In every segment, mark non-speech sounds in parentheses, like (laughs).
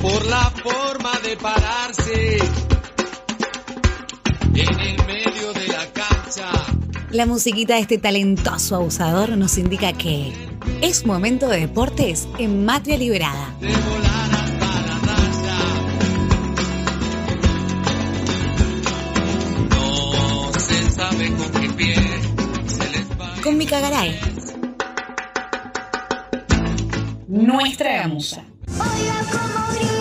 por la forma de pararse en el medio de la cancha. La musiquita de este talentoso abusador nos indica que es momento de deportes en Matria Liberada. De volar hasta la raya. No se sabe con qué pie se les va. Con Mica Garay. Nuestra gamusa. Oiga cómo gritan, mira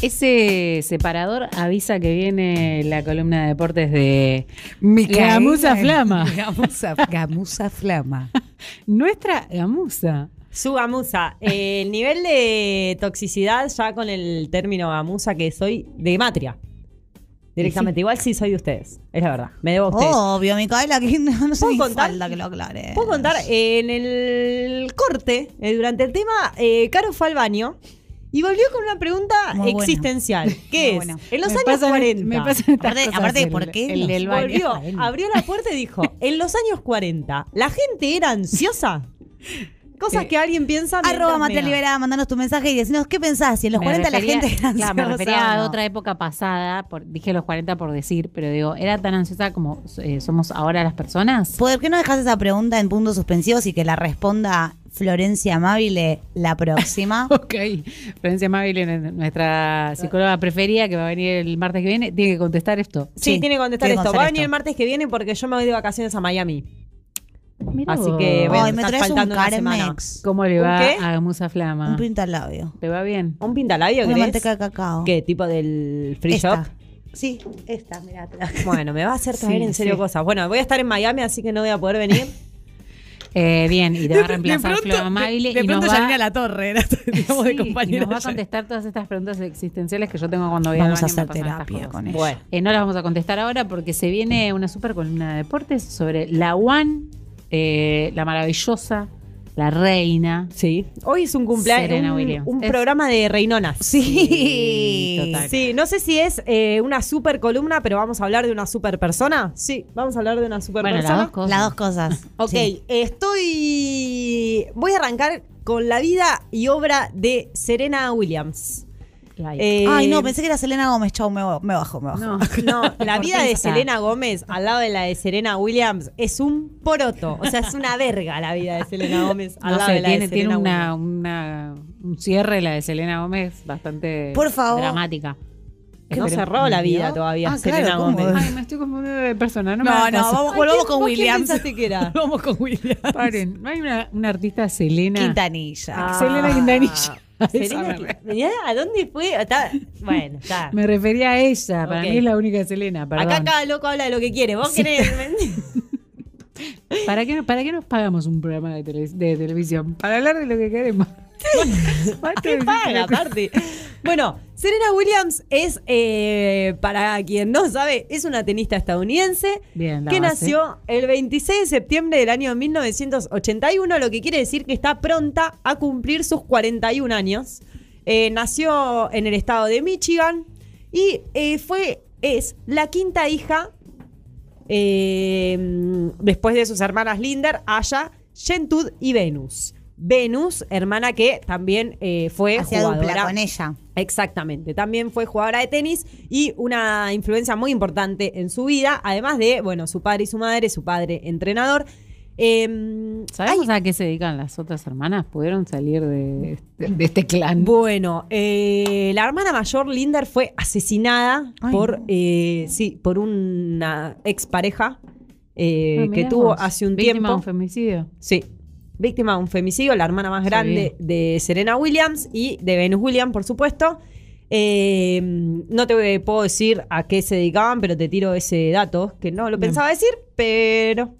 Ese separador avisa que viene la columna de deportes de Micaela. Gamuza Flama. (laughs) Gamuza, gamuza Flama. (laughs) Nuestra gamuza. Su gamuza. Eh, el nivel de toxicidad ya con el término gamuza que soy de matria. Directamente. Igual sí soy de ustedes. Es la verdad. Me debo a ustedes. Obvio, Micaela, que no, no se ¿Puedo ni contar? falta que lo aclare. Puedo contar, eh, en el corte, eh, durante el tema, eh, Caro fue al baño y volvió con una pregunta Muy buena. existencial. (laughs) ¿Qué Muy es? buena. En los Me años pasan- 40. Me pasan estas Aparte- cosas, aparte, el- ¿por qué El. Volvió, (laughs) abrió la puerta y dijo, en los años 40, ¿la gente era ansiosa? Cosas que alguien piensa Arroba mea. Liberada, mandanos tu mensaje y decinos qué pensás. Si en los Me 40 la gente era (laughs) claro, me ansiosa refería a otra época pasada, por- dije los 40 por decir, pero digo, ¿era tan ansiosa como eh, somos ahora las personas? ¿Por qué no dejas esa pregunta en puntos suspensivos y que la responda Florencia Amabile la próxima? (laughs) Ok, Florencia Amabile, nuestra psicóloga preferida, que va a venir el martes que viene, tiene que contestar esto. Sí, Sí, tiene que contestar tiene esto. Va a venir el martes que viene porque yo me voy de vacaciones a Miami. Mirá Así que voy a Ay, me traes un faltando una semana. Carmex. ¿Cómo le ¿Un va qué? a Gamuza Flama? Un pintalabio. ¿Te va bien? ¿Un pintalabio Una manteca de cacao. ¿Qué? ¿Tipo del free Esta. shop? Sí, esta, mirá. Bueno, me va a hacer traer Sí, en serio sí. cosas. Bueno, voy a estar en Miami, así que no voy a poder venir. (laughs) Eh, bien, y te va a reemplazar Flor Amabile y nos va, la torre, era, (laughs) Sí, y nos va a contestar todas estas preguntas existenciales que yo tengo cuando voy Vamos a hacer terapia con ella. Bueno. Eh, no las vamos a contestar ahora porque se viene una super columna de deportes sobre la One, eh, la maravillosa, la reina. Sí. Hoy es un cumpleaños. Serena un, Williams. un Es- programa de reinonas. Sí. total. Sí, no sé si es eh, una super columna, pero vamos a hablar de una super persona. Sí, vamos a hablar de una super Bueno, las persona. dos cosas. Las dos cosas. (laughs) Ok, Sí. estoy. Voy a arrancar con la vida y obra de Serena Williams. Like. Eh, Ay, no, pensé que era Selena Gómez. Chau, me, me bajo, me bajo. no, (laughs) No, la ¿Por vida de? Selena Gómez al lado de la de Serena Williams es un poroto. O sea, es una verga la vida de Selena Gómez al No lado sé, de la tiene, de tiene Serena una, Williams. una- un cierre la de Selena Gómez bastante Por favor. dramática. No Esperemos- cerró la vida todavía Ah, Selena claro. Ay, me estoy confundiendo de persona. No, me No, no, vamos, Ay, volvamos ¿qué- con Williams. que era? (laughs) Con Williams. Paren, no hay una, una artista Selena. Quintanilla. Ah. Selena Quintanilla. (laughs) Selena, Mirá, ¿a dónde fue? Está- bueno, está. (laughs) Me refería a ella. Para mí es la única Selena. Perdón. Acá cada loco habla de lo que quiere. ¿Vos querés? ¿Para, qué, ¿Para qué nos pagamos un programa de, tele- de televisión? Para hablar de lo que queremos. ¿Qué paga, aparte? Bueno, Serena Williams es, eh, para quien no sabe, es una tenista estadounidense Bien, que base. nació el 26 de septiembre del año 1981, lo que quiere decir que está pronta a cumplir sus 41 años. Eh, nació en el estado de Michigan y eh, fue, es la quinta hija eh, después de sus hermanas Linder, Aya, Gentud y Venus. Venus, hermana que también eh, fue Hacía dupla jugadora. con ella. Exactamente, también fue jugadora de tenis y una influencia muy importante en su vida, además de, bueno, su padre y su madre, su padre entrenador. Eh, ¿Sabemos a qué se dedican las otras hermanas? ¿Pudieron salir de, de este clan? Bueno, eh, la hermana mayor, Linder, fue asesinada Ay, por, no. eh, sí, por una expareja eh, Ah, que tuvo vos. hace un Víctima tiempo. de un femicidio. Sí. Víctima de un femicidio, la hermana más grande de Serena Williams y de Venus Williams, por supuesto. Eh, no te puedo decir a qué se dedicaban, pero te tiro ese dato, que no lo pensaba decir, pero...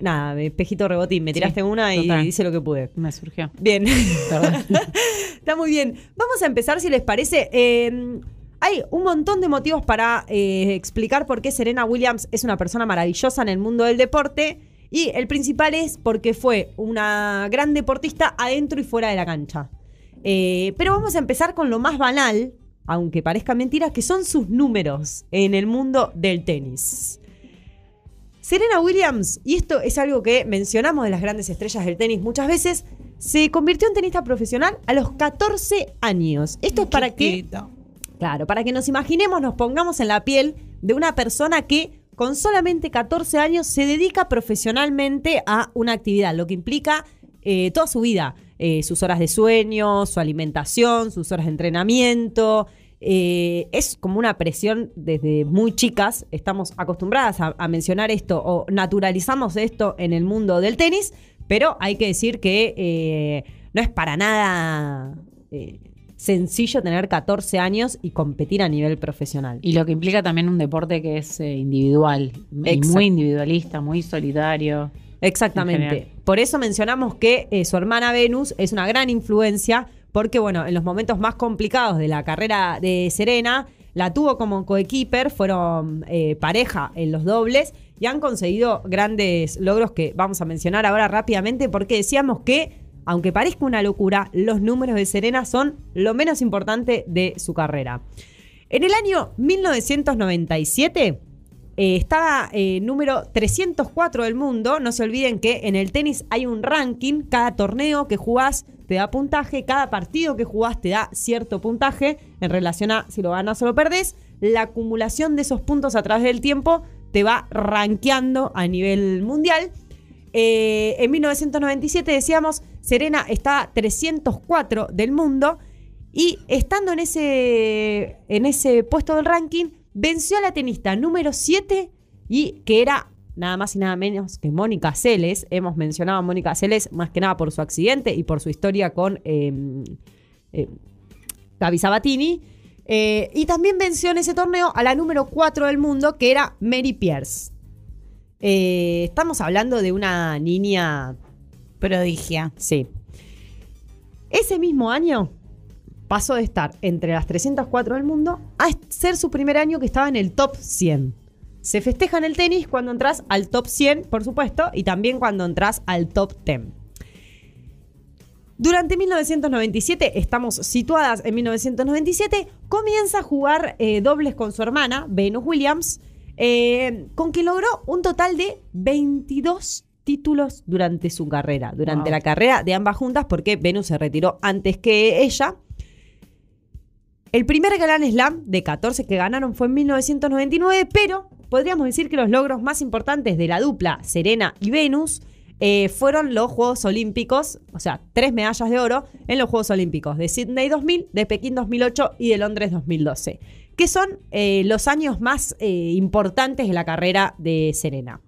Nada, espejito rebotín, me tiraste Sí, una y total. hice lo que pude. Me surgió. Bien. Perdón. (laughs) Está muy bien. Vamos a empezar, si les parece. Eh, Hay un montón de motivos para eh, explicar por qué Serena Williams es una persona maravillosa en el mundo del deporte. Y el principal es porque fue una gran deportista adentro y fuera de la cancha. Eh, pero vamos a empezar con lo más banal, aunque parezca mentira, que son sus números en el mundo del tenis. Serena Williams, y esto es algo que mencionamos de las grandes estrellas del tenis muchas veces, se convirtió en tenista profesional a los 14 años. Esto es para que, claro, para que nos imaginemos, nos pongamos en la piel de una persona que con solamente 14 años se dedica profesionalmente a una actividad, lo que implica eh, toda su vida, eh, sus horas de sueño, su alimentación, sus horas de entrenamiento. Eh, es como una presión desde muy chicas, estamos acostumbradas a, mencionar esto o naturalizamos esto en el mundo del tenis, pero hay que decir que no es para nada sencillo tener 14 años y competir a nivel profesional. Y lo que implica también un deporte que es eh, individual, y muy individualista, muy solidario. En Exactamente. Por eso mencionamos que eh, su hermana Venus es una gran influencia, porque bueno, en los momentos más complicados de la carrera de Serena, la tuvo como coequiper, fueron eh, pareja en los dobles y han conseguido grandes logros que vamos a mencionar ahora rápidamente, porque decíamos que, aunque parezca una locura, los números de Serena son lo menos importante de su carrera. En el año 1997 eh, estaba eh, número 304 del mundo. No se olviden que en el tenis hay un ranking. Cada torneo que jugás te da puntaje. Cada partido que jugás te da cierto puntaje en relación a si lo ganas o lo perdés. La acumulación de esos puntos a través del tiempo te va rankeando a nivel mundial. Eh, en 1997 decíamos, Serena está 304 del mundo y estando en ese, en ese puesto del ranking, venció a la tenista número 7 y que era nada más y nada menos que Mónica Seles. Hemos mencionado a Mónica Seles más que nada por su accidente y por su historia con eh, Gaby Sabatini. Eh, y también venció en ese torneo a la número 4 del mundo, que era Mary Pierce. Eh, estamos hablando de una niña Prodigia. Sí. Ese mismo año pasó de estar entre las 304 del mundo a ser su primer año que estaba en el top 100. Se festeja en el tenis cuando entras al top 100, por supuesto, y también cuando entras al top 10. Durante 1997, estamos situadas en 1997, comienza a jugar eh, dobles con su hermana, Venus Williams, eh, con quien logró un total de 22 títulos durante su carrera, durante Wow. la carrera de ambas juntas, porque Venus se retiró antes que ella. El primer Grand Slam de 14 que ganaron fue en 1999, pero podríamos decir que los logros más importantes de la dupla Serena y Venus eh, fueron los Juegos Olímpicos, o sea, tres medallas de oro en los Juegos Olímpicos de Sydney 2000, de Pekín 2008 y de Londres 2012, que son eh, los años más eh, importantes de la carrera de Serena.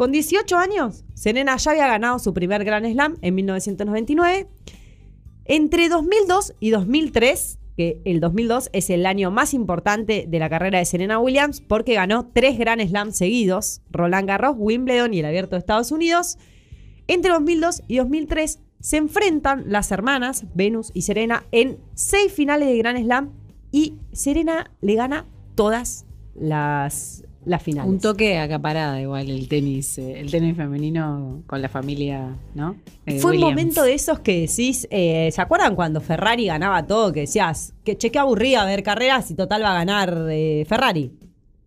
Con 18 años, Serena ya había ganado su primer Grand Slam en 1999. Entre 2002 y 2003, que el 2002 es el año más importante de la carrera de Serena Williams porque ganó tres Grand Slams seguidos, Roland Garros, Wimbledon y el Abierto de Estados Unidos. Entre 2002 y 2003 se enfrentan las hermanas Venus y Serena en seis finales de Grand Slam y Serena le gana todas las, las finales. Un toque acaparada igual el tenis, eh, el tenis femenino con la familia, ¿no? Eh, Fue un momento de esos que decís, eh, ¿se acuerdan cuando Ferrari ganaba todo? Que decías, que che, qué aburrida ver carreras y total va a ganar Ferrari.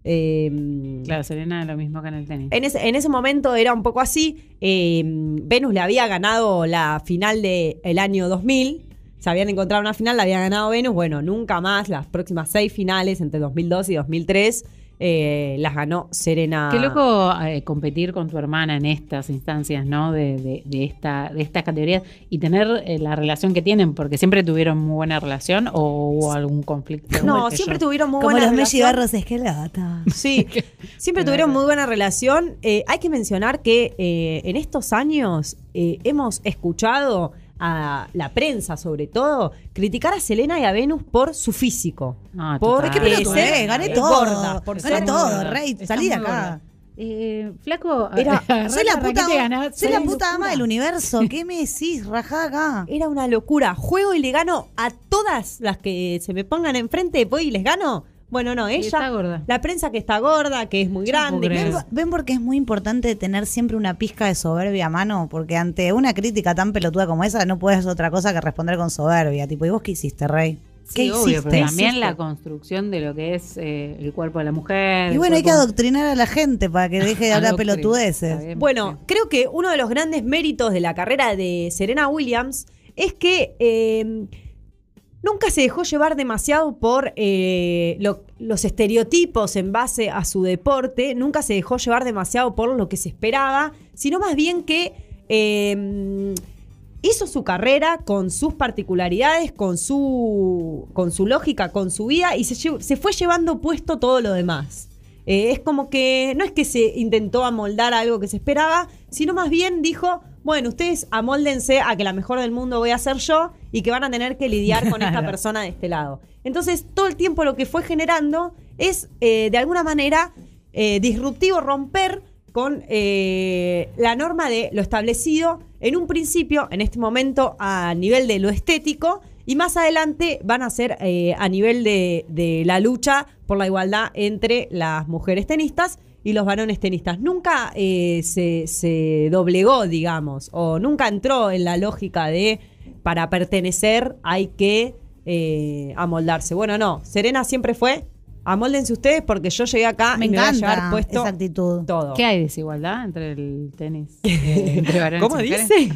Eh, Claro, Serena lo mismo que en el tenis. en, ese, en ese momento era un poco así. Eh, Venus le había ganado la final del año 2000. Se habían encontrado una final, la había ganado Venus. Bueno, nunca más. Las próximas seis finales entre 2002 y 2003 eh, las ganó Serena. Qué loco eh, competir con tu hermana en estas instancias, ¿no? De, de, de esta, de estas categorías y tener eh, la relación que tienen, porque siempre tuvieron muy buena relación o hubo algún conflicto. No, siempre yo. tuvieron muy Como buena los Messi relación. Barros Esquelata. (laughs) Sí, (laughs) siempre tuvieron muy buena relación. Eh, hay que mencionar que eh, en estos años eh, hemos escuchado a la prensa, sobre todo, criticar a Selena y a Venus por su físico. Ah, por total. ¿Qué pelotudo, ser eh? Gané todo. gorda, por Gané ser todo, gorda. Rey. Está Salí de acá. gorda. Eh, flaco, Era- (laughs) Soy la puta, soy la puta ama del universo. (laughs) ¿Qué me decís? Rajá acá. Era una locura. Juego y le gano a todas las que se me pongan enfrente, voy y les gano. Bueno, no, ella. está gorda. La prensa que está gorda, que es muy grande. ¿Ven, ven por qué es muy importante tener siempre una pizca de soberbia a mano? Porque ante una crítica tan pelotuda como esa, no puedes otra cosa que responder con soberbia. Tipo, ¿y vos qué hiciste, Rey? ¿Qué Sí, obvio, hiciste? pero también hiciste? la construcción de lo que es eh, el cuerpo de la mujer. Y bueno, hay que adoctrinar a la gente para que deje de (laughs) hablar pelotudeces. bien, Bueno, sí. creo que uno de los grandes méritos de la carrera de Serena Williams es que eh, nunca se dejó llevar demasiado por eh, lo- los estereotipos en base a su deporte, nunca se dejó llevar demasiado por lo que se esperaba, sino más bien que eh, hizo su carrera con sus particularidades, con su, con su lógica, con su vida y se, fue llevando puesto todo lo demás. Eh, es como que no es que se intentó amoldar algo que se esperaba, sino más bien dijo, bueno, ustedes amóldense a que la mejor del mundo voy a ser yo y que van a tener que lidiar con esta persona de este lado. Entonces, todo el tiempo lo que fue generando es, eh, de alguna manera, eh, disruptivo romper con eh, la norma de lo establecido en un principio, en este momento, a nivel de lo estético, y más adelante van a ser eh, a nivel de, de la lucha por la igualdad entre las mujeres tenistas y los varones tenistas. Nunca eh, se, se doblegó, digamos, o nunca entró en la lógica de para pertenecer hay que eh, amoldarse. Bueno, no, Serena siempre fue, amóldense ustedes porque yo llegué acá Me y me voy a encanta llevar puesto esa actitud. todo. ¿Qué hay desigualdad entre el tenis? (laughs) eh, entre varones ¿Cómo y dice?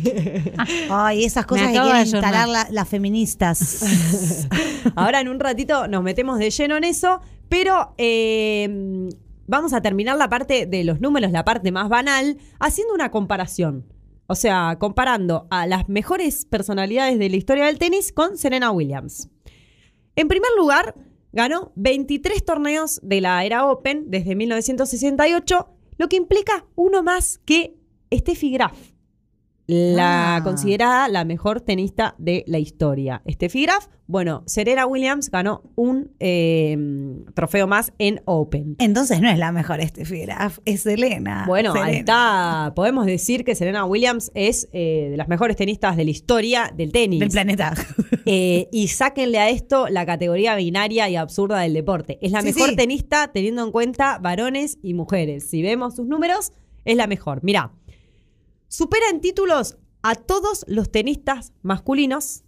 (laughs) Ay, esas cosas que quieren instalar la- las feministas. (laughs) Ahora en un ratito nos metemos de lleno en eso, pero eh, vamos a terminar la parte de los números, la parte más banal, haciendo una comparación. O sea, comparando a las mejores personalidades de la historia del tenis con Serena Williams. En primer lugar, ganó 23 torneos de la era Open desde 1968, lo que implica uno más que Steffi Graf, la Ah. considerada la mejor tenista de la historia. Steffi Graf, bueno, Serena Williams ganó un eh, trofeo más en Open. Entonces no es la mejor Steffi Graf, es Selena. Bueno, ahí está. Podemos decir que Serena Williams es eh, de las mejores tenistas de la historia del tenis. Del planeta. Eh, y sáquenle a esto la categoría binaria y absurda del deporte. Es la Sí, mejor sí. tenista teniendo en cuenta varones y mujeres. Si vemos sus números, es la mejor. Mirá, supera en títulos a todos los tenistas masculinos,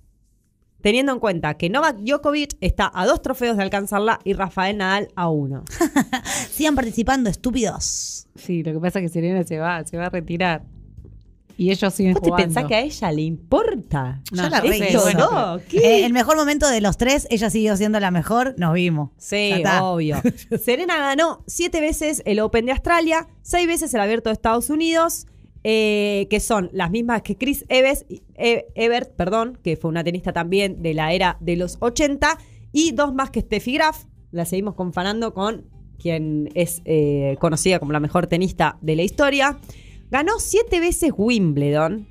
teniendo en cuenta que Novak Djokovic está a dos trofeos de alcanzarla y Rafael Nadal a uno. (laughs) Sigan participando, estúpidos. Sí, lo que pasa es que Serena se va, se va a retirar. Y ellos siguen ¿Vos te jugando. pensás que a ella le importa? No, Yo la quiso. no, ¿qué? Eh, el mejor momento de los tres, ella siguió siendo la mejor, nos vimos. Sí, obvio. (laughs) Serena ganó siete veces el Open de Australia, seis veces el Abierto de Estados Unidos, eh, que son las mismas que Chris Evers, E- Evert, perdón, que fue una tenista también de la era de los 80, y dos más que Steffi Graf. La seguimos confanando con quien es eh, conocida como la mejor tenista de la historia. Ganó siete veces Wimbledon.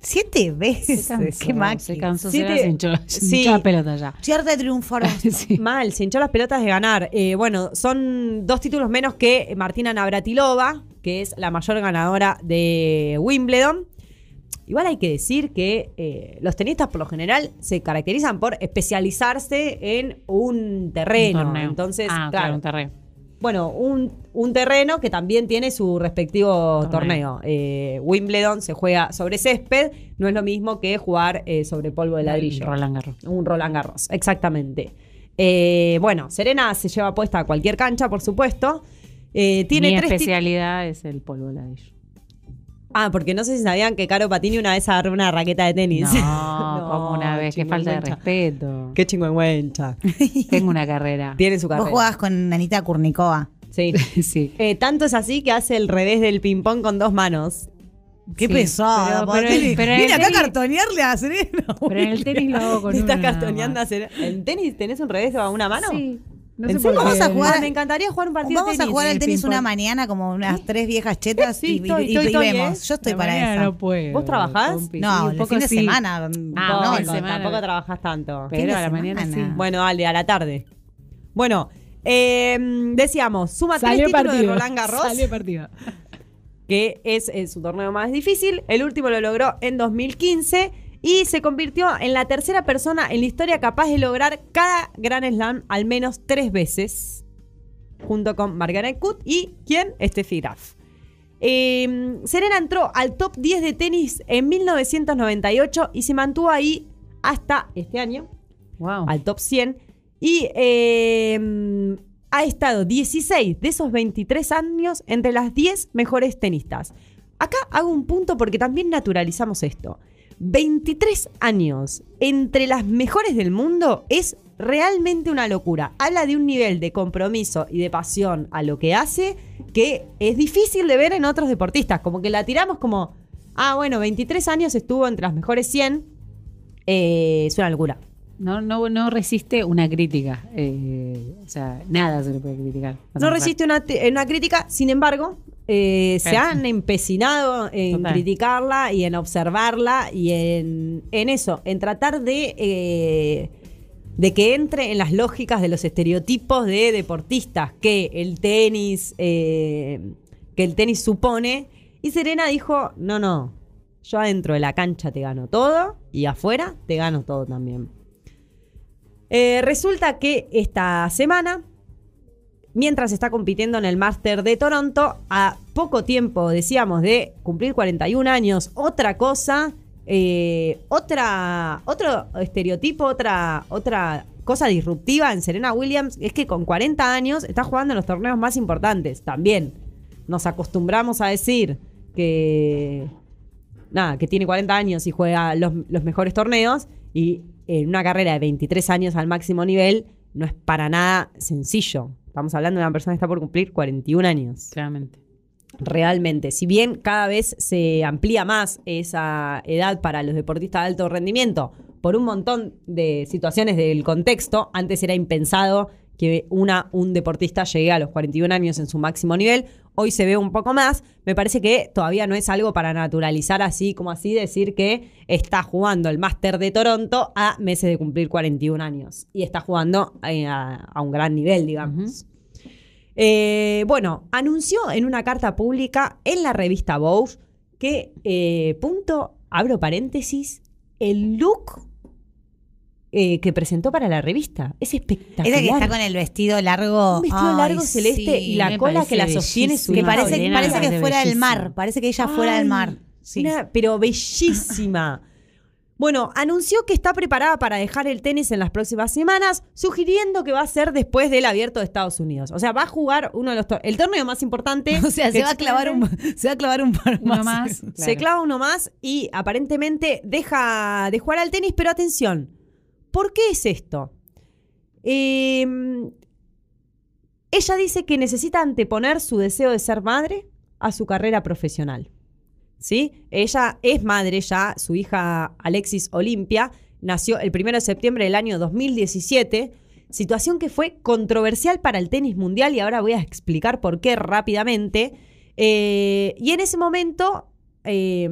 Siete Se veces. cansó, Qué máquina. Se cansó, Siete- se hinchó, se Sí. hinchó la pelota ya. Cierta de triunfar. (laughs) Sí. Mal, se hinchó las pelotas de ganar. Eh, bueno, son dos títulos menos que Martina Navratilova, que es la mayor ganadora de Wimbledon. Igual hay que decir que eh, los tenistas por lo general se caracterizan por especializarse en un terreno. Un. Entonces, ah, claro, claro, un terreno. bueno, un, un terreno que también tiene su respectivo torneo. Torneo. Eh, Wimbledon se juega sobre césped, no es lo mismo que jugar eh, sobre polvo de ladrillo. Roland Garros. Un Roland Garros, exactamente. Bueno, Serena se lleva puesta a cualquier cancha, por supuesto. Eh, tiene Mi tres especialidad es el polvo de ladrillo. Ah, porque no sé si sabían que Caro Patini una vez agarró una raqueta de tenis. No, (laughs) como una vez, qué falta de respeto. Qué chingüengüencha. (laughs) Tengo una carrera. Tiene su Vos carrera. jugabas con Anita Kurnikova. Sí. (laughs) sí. Eh, tanto es así que hace el revés del ping-pong con dos manos. Qué Sí, pesada. pero- el acá a tenis- cartonearle a Serena. Pero en el tenis lo hago con ¿Me estás castoneando a hacer? ¿En tenis tenés un revés a una mano? Sí. No Vamos a jugar- Ah, me encantaría jugar un partido Vamos de a tenis. jugar al el tenis una mañana como unas tres viejas (laughs) chetas Sí, y, y- estoy, y- estoy, y estoy, vemos. ¿eh? Yo estoy La para mañana esa. No puedo, ¿Vos trabajás? No, Sí, un el poco fin de sí. semana. Ah, No, fin no, de semana. tampoco trabajas tanto. Fin Pero de a la mañana sí. Bueno, dale, a la tarde. Bueno, Eh, decíamos, suma tres títulos de Roland Garros, Salió partido. (laughs) que es, su torneo más difícil. El último lo logró en 2015 y se convirtió en la tercera persona en la historia capaz de lograr cada Grand Slam al menos tres veces, junto con Margaret Court y ¿quién? Steffi Graf. Eh, Serena entró al top 10 de tenis en 1998 y se mantuvo ahí hasta este año, Wow. al top 100. Y eh, ha estado 16 de esos 23 años entre las 10 mejores tenistas. Acá hago un punto porque también naturalizamos esto. 23 años entre las mejores del mundo es realmente una locura. Habla de un nivel de compromiso y de pasión a lo que hace que es difícil de ver en otros deportistas. Como que la tiramos como, ah, bueno, 23 años estuvo entre las mejores 100. Eh, es una locura. No, no, no resiste una crítica. eh, o sea, nada se le puede criticar. No resiste una, t- una crítica, sin embargo, eh, se han empecinado en Total. criticarla y en observarla y en, en eso, en tratar de, eh, de que entre en las lógicas de los estereotipos de deportistas que el tenis, eh, que el tenis supone. Y Serena dijo, no, no, yo adentro de la cancha te gano todo y afuera te gano todo también. Eh, resulta que esta semana mientras está compitiendo en el Master de Toronto, a poco tiempo, decíamos, de cumplir 41 años, otra cosa, eh, otra, otro estereotipo, otra, otra cosa disruptiva en Serena Williams es que con 40 años está jugando en los torneos más importantes. También nos acostumbramos a decir que nada, que tiene 40 años y juega los, los mejores torneos y en una carrera de 23 años al máximo nivel no es para nada sencillo. Estamos hablando de una persona que está por cumplir 41 años. Claramente. Realmente, si bien cada vez se amplía más esa edad para los deportistas de alto rendimiento por un montón de situaciones del contexto, antes era impensado que una, un deportista llegue a los 41 años en su máximo nivel. Hoy se ve un poco más. Me parece que todavía no es algo para naturalizar así como así, decir que está jugando el Máster de Toronto a meses de cumplir 41 años. Y está jugando eh, a, a un gran nivel, digamos. Eh, bueno, anunció en una carta pública en la revista Vogue que, eh, punto, abro paréntesis, el look eh, que presentó para la revista. Es espectacular. Esa que está con el vestido largo. Un vestido Ay, largo celeste sí. y la cola que la sostiene su Que parece, Elena parece me que parece fuera del mar. Parece que ella fuera Ay, del mar. Sí. una- pero bellísima. (laughs) Bueno, anunció que está preparada para dejar el tenis en las próximas semanas, sugiriendo que va a ser después del abierto de Estados Unidos. O sea, va a jugar uno de los tor- el torneo más importante. (laughs) O sea, se va a clavar un, (laughs) se va a clavar un par Uno más. más. Se clava uno más y aparentemente deja de jugar al tenis, pero atención, ¿por qué es esto? Eh, ella dice que necesita anteponer su deseo de ser madre a su carrera profesional. ¿Sí? Ella es madre ya, su hija Alexis Olimpia nació el 1 de septiembre del año 2017, situación que fue controversial para el tenis mundial y ahora voy a explicar por qué rápidamente. Eh, y en ese momento eh,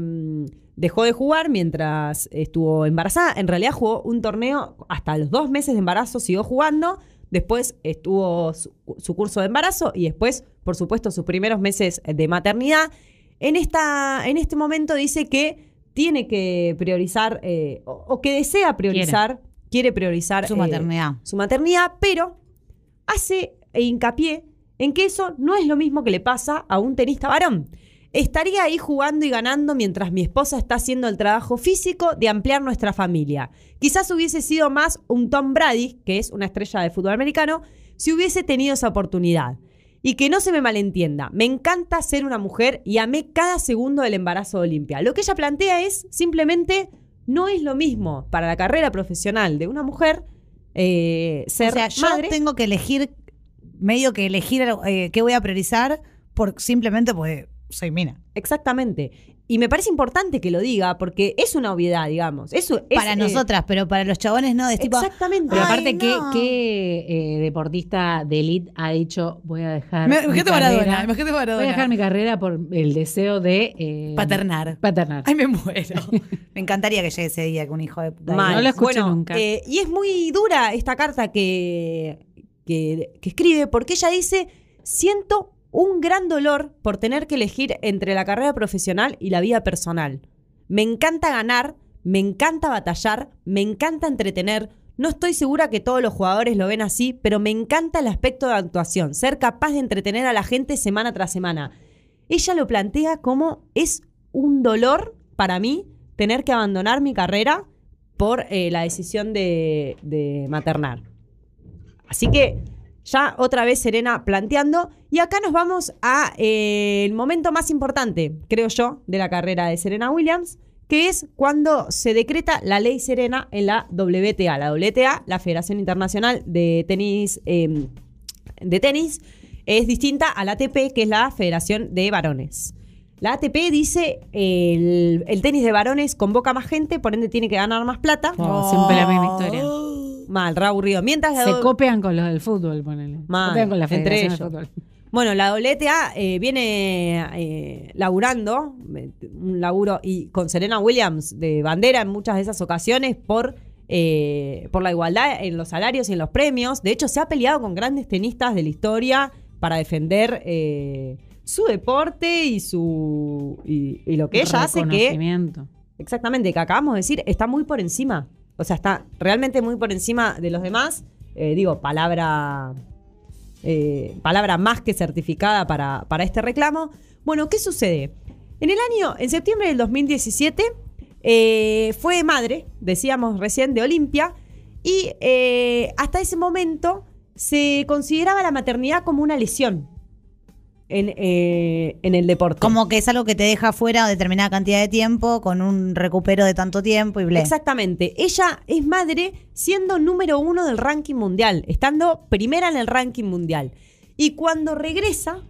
dejó de jugar mientras estuvo embarazada. En realidad jugó un torneo hasta los dos meses de embarazo, siguió jugando. Después estuvo su, su curso de embarazo y después, por supuesto, sus primeros meses de maternidad. En, esta, en este momento dice que tiene que priorizar eh, o, o que desea priorizar, quiere, priorizar Su eh, maternidad. su maternidad, pero hace hincapié en que eso no es lo mismo que le pasa a un tenista varón. Estaría ahí jugando y ganando mientras mi esposa está haciendo el trabajo físico de ampliar nuestra familia. Quizás hubiese sido más un Tom Brady, que es una estrella de fútbol americano, si hubiese tenido esa oportunidad. Y que no se me malentienda, me encanta ser una mujer y amé cada segundo del embarazo de Olimpia. Lo que ella plantea es simplemente no es lo mismo para la carrera profesional de una mujer eh, ser o sea, yo madre. tengo que elegir, medio que elegir eh, qué voy a priorizar por simplemente porque soy mina. Exactamente. Y me parece importante que lo diga porque es una obviedad, digamos. Eso es, para eh, nosotras, pero para los chabones no. Es tipo, Exactamente. Pero aparte, ¿qué, no. qué, eh, deportista de elite ha dicho voy a dejar Me- mi imagínate carrera, Maradona, imagínate Maradona. voy a dejar mi carrera por el deseo de eh, Paternar. paternar. Ay, me muero. (laughs) me encantaría que llegue ese día que un hijo de puta. No lo escuché Bueno, nunca. eh, y es muy dura esta carta que, que, que escribe, porque ella dice, siento un gran dolor por tener que elegir entre la carrera profesional y la vida personal. Me encanta ganar, me encanta batallar, me encanta entretener. No estoy segura que todos los jugadores lo ven así, pero me encanta el aspecto de actuación, ser capaz de entretener a la gente semana tras semana. Ella lo plantea como es un dolor para mí tener que abandonar mi carrera por eh, la decisión de, de maternar. Así que ya otra vez Serena planteando. Y acá nos vamos a eh, el momento más importante, creo yo, de la carrera de Serena Williams, que es cuando se decreta la ley Serena en la WTA. La WTA, la Federación Internacional de Tenis, eh, de tenis es distinta a la ATP, que es la Federación de Varones. La ATP dice el, el tenis de varones convoca más gente, por ende tiene que ganar más plata. Oh, Siempre la misma historia. Mal, re aburrido. Mientras la Se do- copian con los del fútbol, ponele. Mal, copian con la entre ellos. Fútbol. Bueno, la WTA eh, viene eh, laburando, eh, un laburo y con Serena Williams de bandera en muchas de esas ocasiones por, eh, por la igualdad en los salarios y en los premios. De hecho, se ha peleado con grandes tenistas de la historia para defender eh, su deporte y su y, y lo que ella hace que. Exactamente, que acabamos de decir, está muy por encima. O sea, está realmente muy por encima de los demás. Eh, digo, palabra. eh, palabra más que certificada para, para este reclamo. Bueno, ¿qué sucede? En el año, en septiembre del 2017, eh, fue madre, decíamos recién, de Olimpia. Y hasta ese momento se consideraba la maternidad como una lesión en, eh, en el deporte. Como que es algo que te deja fuera determinada cantidad de tiempo, con un recupero de tanto tiempo y ble. Exactamente. Ella es madre siendo número uno del ranking mundial, estando primera en el ranking mundial. Y cuando regresa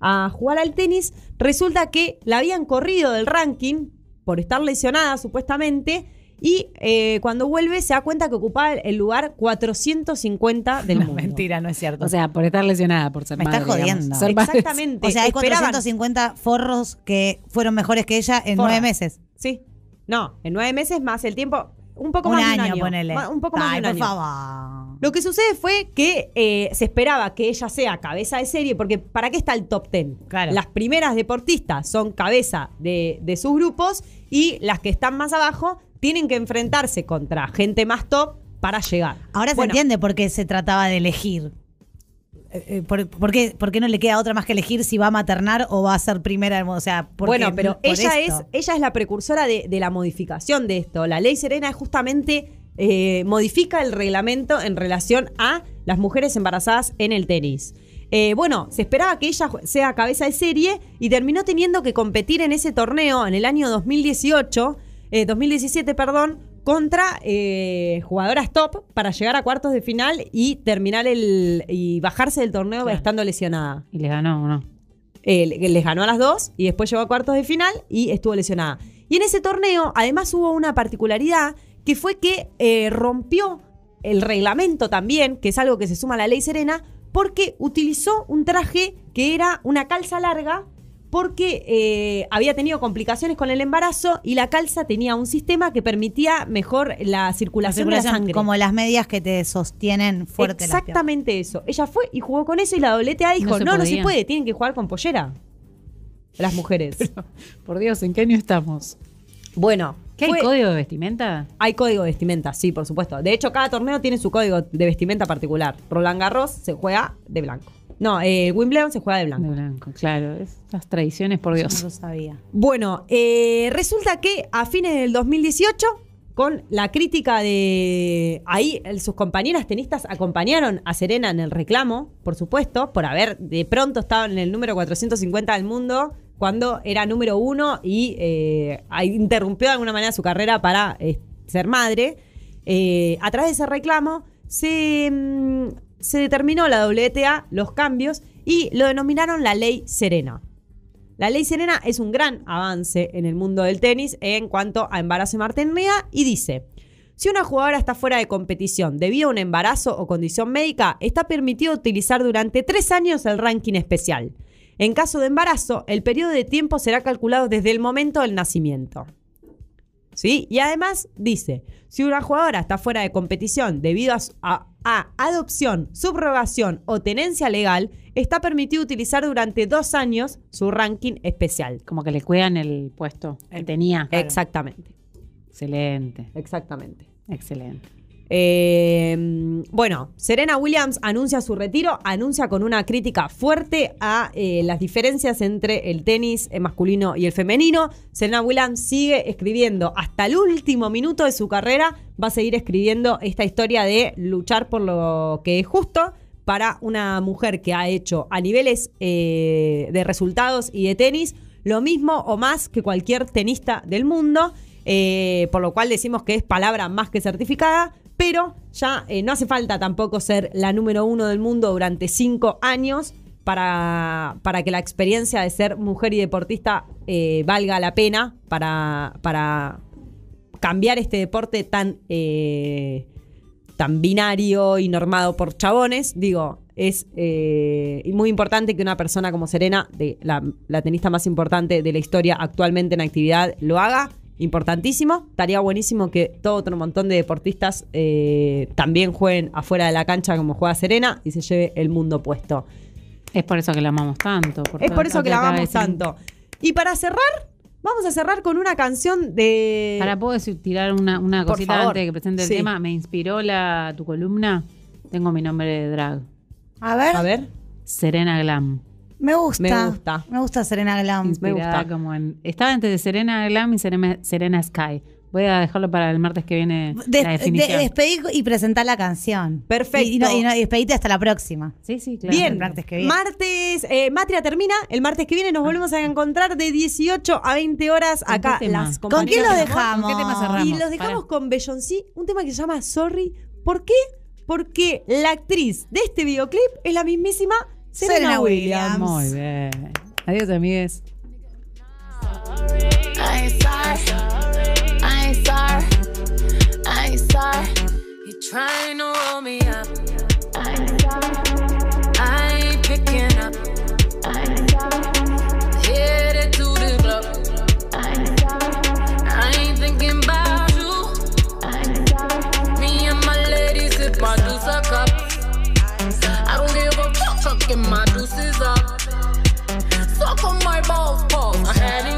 a jugar al tenis, resulta que la habían corrido del ranking por estar lesionada supuestamente. Y eh, cuando vuelve se da cuenta que ocupaba el lugar 450 del No, mundo. mentira, no es cierto. O sea, por estar lesionada, por ser Me madre. estás digamos. jodiendo. Exactamente. o sea, hay esperaban- 450 forros que fueron mejores que ella en Forra. nueve meses. Sí. No, en nueve meses más el tiempo. Un poco un más año, de un año. ponele. Un poco más Ay, de un por año. favor. Lo que sucede fue que eh, se esperaba que ella sea cabeza de serie, porque ¿para qué está el top ten? Claro. Las primeras deportistas son cabeza de, de sus grupos y las que están más abajo tienen que enfrentarse contra gente más top para llegar. Ahora se entiende por qué se trataba de elegir. Eh, eh, ¿Por, por qué, por qué no le queda otra más que elegir si va a maternar o va a ser primera? O sea, Bueno, pero por ella es, ella es la precursora de, de la modificación de esto. La ley Serena es justamente eh, modifica el reglamento en relación a las mujeres embarazadas en el tenis. Eh, bueno, se esperaba que ella sea cabeza de serie y terminó teniendo que competir en ese torneo en el año 2018, eh, 2017, perdón, contra eh, jugadoras top para llegar a cuartos de final y terminar el y bajarse del torneo Claro. estando lesionada. Y le ganó, ¿o no? Eh, le- les ganó a las dos y después llegó a cuartos de final y estuvo lesionada. Y en ese torneo, además, hubo una particularidad que fue que eh, rompió el reglamento también, que es algo que se suma a la ley Serena, porque utilizó un traje que era una calza larga, porque eh, había tenido complicaciones con el embarazo y la calza tenía un sistema que permitía mejor la La circulación, de la sangre. como las medias que te sostienen fuerte. Exactamente eso. Ella fue y jugó con eso y la WTA dijo, No se no, no se puede, tienen que jugar con pollera. Las mujeres. (laughs) Por Dios, ¿en qué año estamos? bueno, ¿Qué hay fue- código de vestimenta? hay código de vestimenta, sí, por supuesto. De hecho, cada torneo tiene su código de vestimenta particular. Roland Garros se juega de blanco. No, eh, Wimbledon se juega de blanco. De blanco, claro. Estas tradiciones, por No Dios. lo sabía. Bueno, eh, resulta que a fines del 2018, con la crítica de... Ahí sus compañeras tenistas acompañaron a Serena en el reclamo, por supuesto, por haber de pronto estado en el número 450 del mundo cuando era número uno y eh, interrumpió de alguna manera su carrera para eh, ser madre. Eh, a través de ese reclamo se, mm, se determinó la WTA los cambios y lo denominaron la ley Serena. La ley Serena es un gran avance en el mundo del tenis en cuanto a embarazo y maternidad y dice, si una jugadora está fuera de competición debido a un embarazo o condición médica, está permitido utilizar durante tres años el ranking especial. En caso de embarazo, el periodo de tiempo será calculado desde el momento del nacimiento. ¿Sí? Y además dice, si una jugadora está fuera de competición debido a, a- a adopción, subrogación o tenencia legal, está permitido utilizar durante dos años su ranking especial. Como que le cuidan el puesto que tenía. Exactamente, Excelente, exactamente. excelente. Eh, bueno, Serena Williams anuncia su retiro, anuncia con una crítica fuerte a eh, las diferencias entre el tenis eh, masculino y el femenino. Serena Williams sigue escribiendo hasta el último minuto de su carrera, va a seguir escribiendo esta historia de luchar por lo que es justo para una mujer que ha hecho a niveles eh, de resultados y de tenis lo mismo o más que cualquier tenista del mundo. Eh, por lo cual decimos que es palabra más que certificada, pero ya eh, no hace falta tampoco ser la número uno del mundo durante cinco años para, para que la experiencia de ser mujer y deportista eh, valga la pena para, para cambiar este deporte tan, tan binario y normado por chabones. Digo, es muy importante que una persona como Serena, de la tenista más importante de la historia actualmente en actividad, lo haga. Importantísimo. Estaría buenísimo que todo otro montón de deportistas eh, también jueguen afuera de la cancha como juega Serena y se lleve el mundo puesto. Es por eso que la amamos tanto. Es todo por eso que la amamos decir. tanto. Y para cerrar, vamos a cerrar con una canción de. Para, ¿puedo decir- tirar una, una Por cosita favor. antes de que presente el Sí. tema? Me inspiró la, tu columna. Tengo mi nombre de drag. A ver, A ver. Serena Glam. Me gusta. Me gusta. Me gusta Serena Glam. Me Inspirada gusta. como en- estaba entre Serena Glam y Serena, Serena Sky. Voy a dejarlo para el martes que viene De- la de- definición. despedí y presentar la canción. Perfecto. Y, y no- y no- y despedite hasta la próxima. sí, sí, claro. Bien, El martes que viene. martes, eh, Matria termina. El martes que viene nos volvemos a encontrar de 18 a 20 horas ¿Con acá. Las ¿Con ¿Con quién compañeras lo de amor. dejamos? ¿Con qué tema cerramos? Y los dejamos Pará. con Beyoncé, un tema que se llama Sorry. ¿Por qué? Porque la actriz de este videoclip es la mismísima Serena, Serena Williams. Williams. Muy bien. Adiós, amigues. I ain't sorry. I ain't sorry. I ain't sorry. You're trying to roll me up. eyeballs pulse. I had